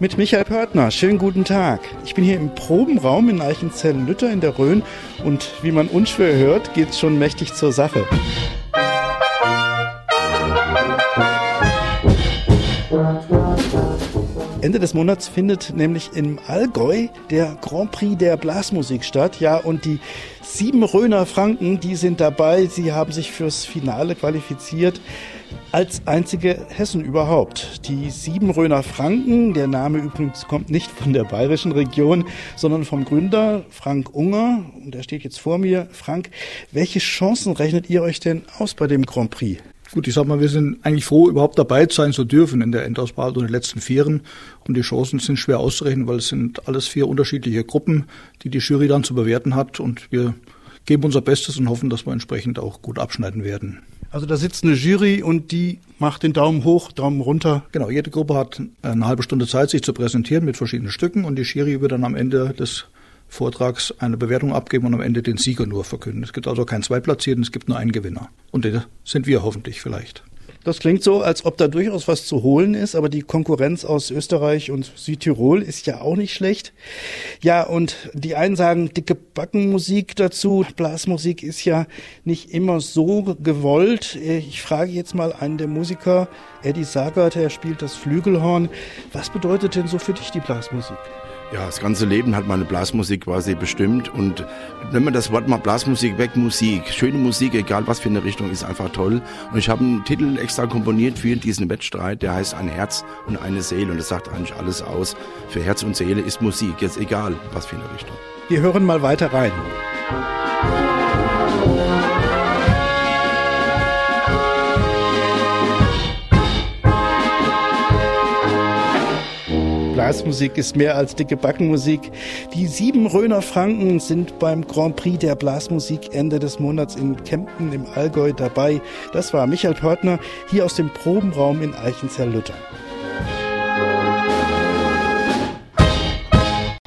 mit Michael Pörtner. Schönen guten Tag. Ich bin hier im Probenraum in Eichenzell-Lütter in der Rhön und wie man unschwer hört, geht es schon mächtig zur Sache. Ende des Monats findet nämlich im Allgäu der Grand Prix der Blasmusik statt. Ja, und die sieben Röner Franken, die sind dabei. Sie haben sich fürs Finale qualifiziert. Als einzige Hessen überhaupt. Die sieben Röner Franken, der Name übrigens kommt nicht von der bayerischen Region, sondern vom Gründer Frank Unger. Und er steht jetzt vor mir. Frank, welche Chancen rechnet ihr euch denn aus bei dem Grand Prix? Gut, ich sag mal, wir sind eigentlich froh, überhaupt dabei sein zu dürfen in der Endauswahl und den letzten Vieren. Und die Chancen sind schwer auszurechnen, weil es sind alles vier unterschiedliche Gruppen, die die Jury dann zu bewerten hat. Und wir geben unser Bestes und hoffen, dass wir entsprechend auch gut abschneiden werden. Also da sitzt eine Jury und die macht den Daumen hoch, Daumen runter. Genau, jede Gruppe hat eine halbe Stunde Zeit, sich zu präsentieren mit verschiedenen Stücken und die Jury wird dann am Ende des Vortrags eine Bewertung abgeben und am Ende den Sieger nur verkünden. Es gibt also keinen Zweitplatzierten, es gibt nur einen Gewinner. Und der sind wir hoffentlich vielleicht. Das klingt so, als ob da durchaus was zu holen ist, aber die Konkurrenz aus Österreich und Südtirol ist ja auch nicht schlecht. Ja, und die einen sagen dicke Backenmusik dazu. Blasmusik ist ja nicht immer so gewollt. Ich frage jetzt mal einen der Musiker, Eddie Sagert, er spielt das Flügelhorn. Was bedeutet denn so für dich die Blasmusik? Ja, das ganze Leben hat meine Blasmusik quasi bestimmt und wenn man das Wort mal Blasmusik weg, Musik, schöne Musik, egal was für eine Richtung, ist einfach toll. Und ich habe einen Titel extra komponiert für diesen Wettstreit, der heißt Ein Herz und eine Seele und das sagt eigentlich alles aus. Für Herz und Seele ist Musik, jetzt egal was für eine Richtung. Wir hören mal weiter rein. Blasmusik ist mehr als dicke Backenmusik. Die sieben Röner Franken sind beim Grand Prix der Blasmusik Ende des Monats in Kempten im Allgäu dabei. Das war Michael Pörtner hier aus dem Probenraum in Eichenzell-Lütter.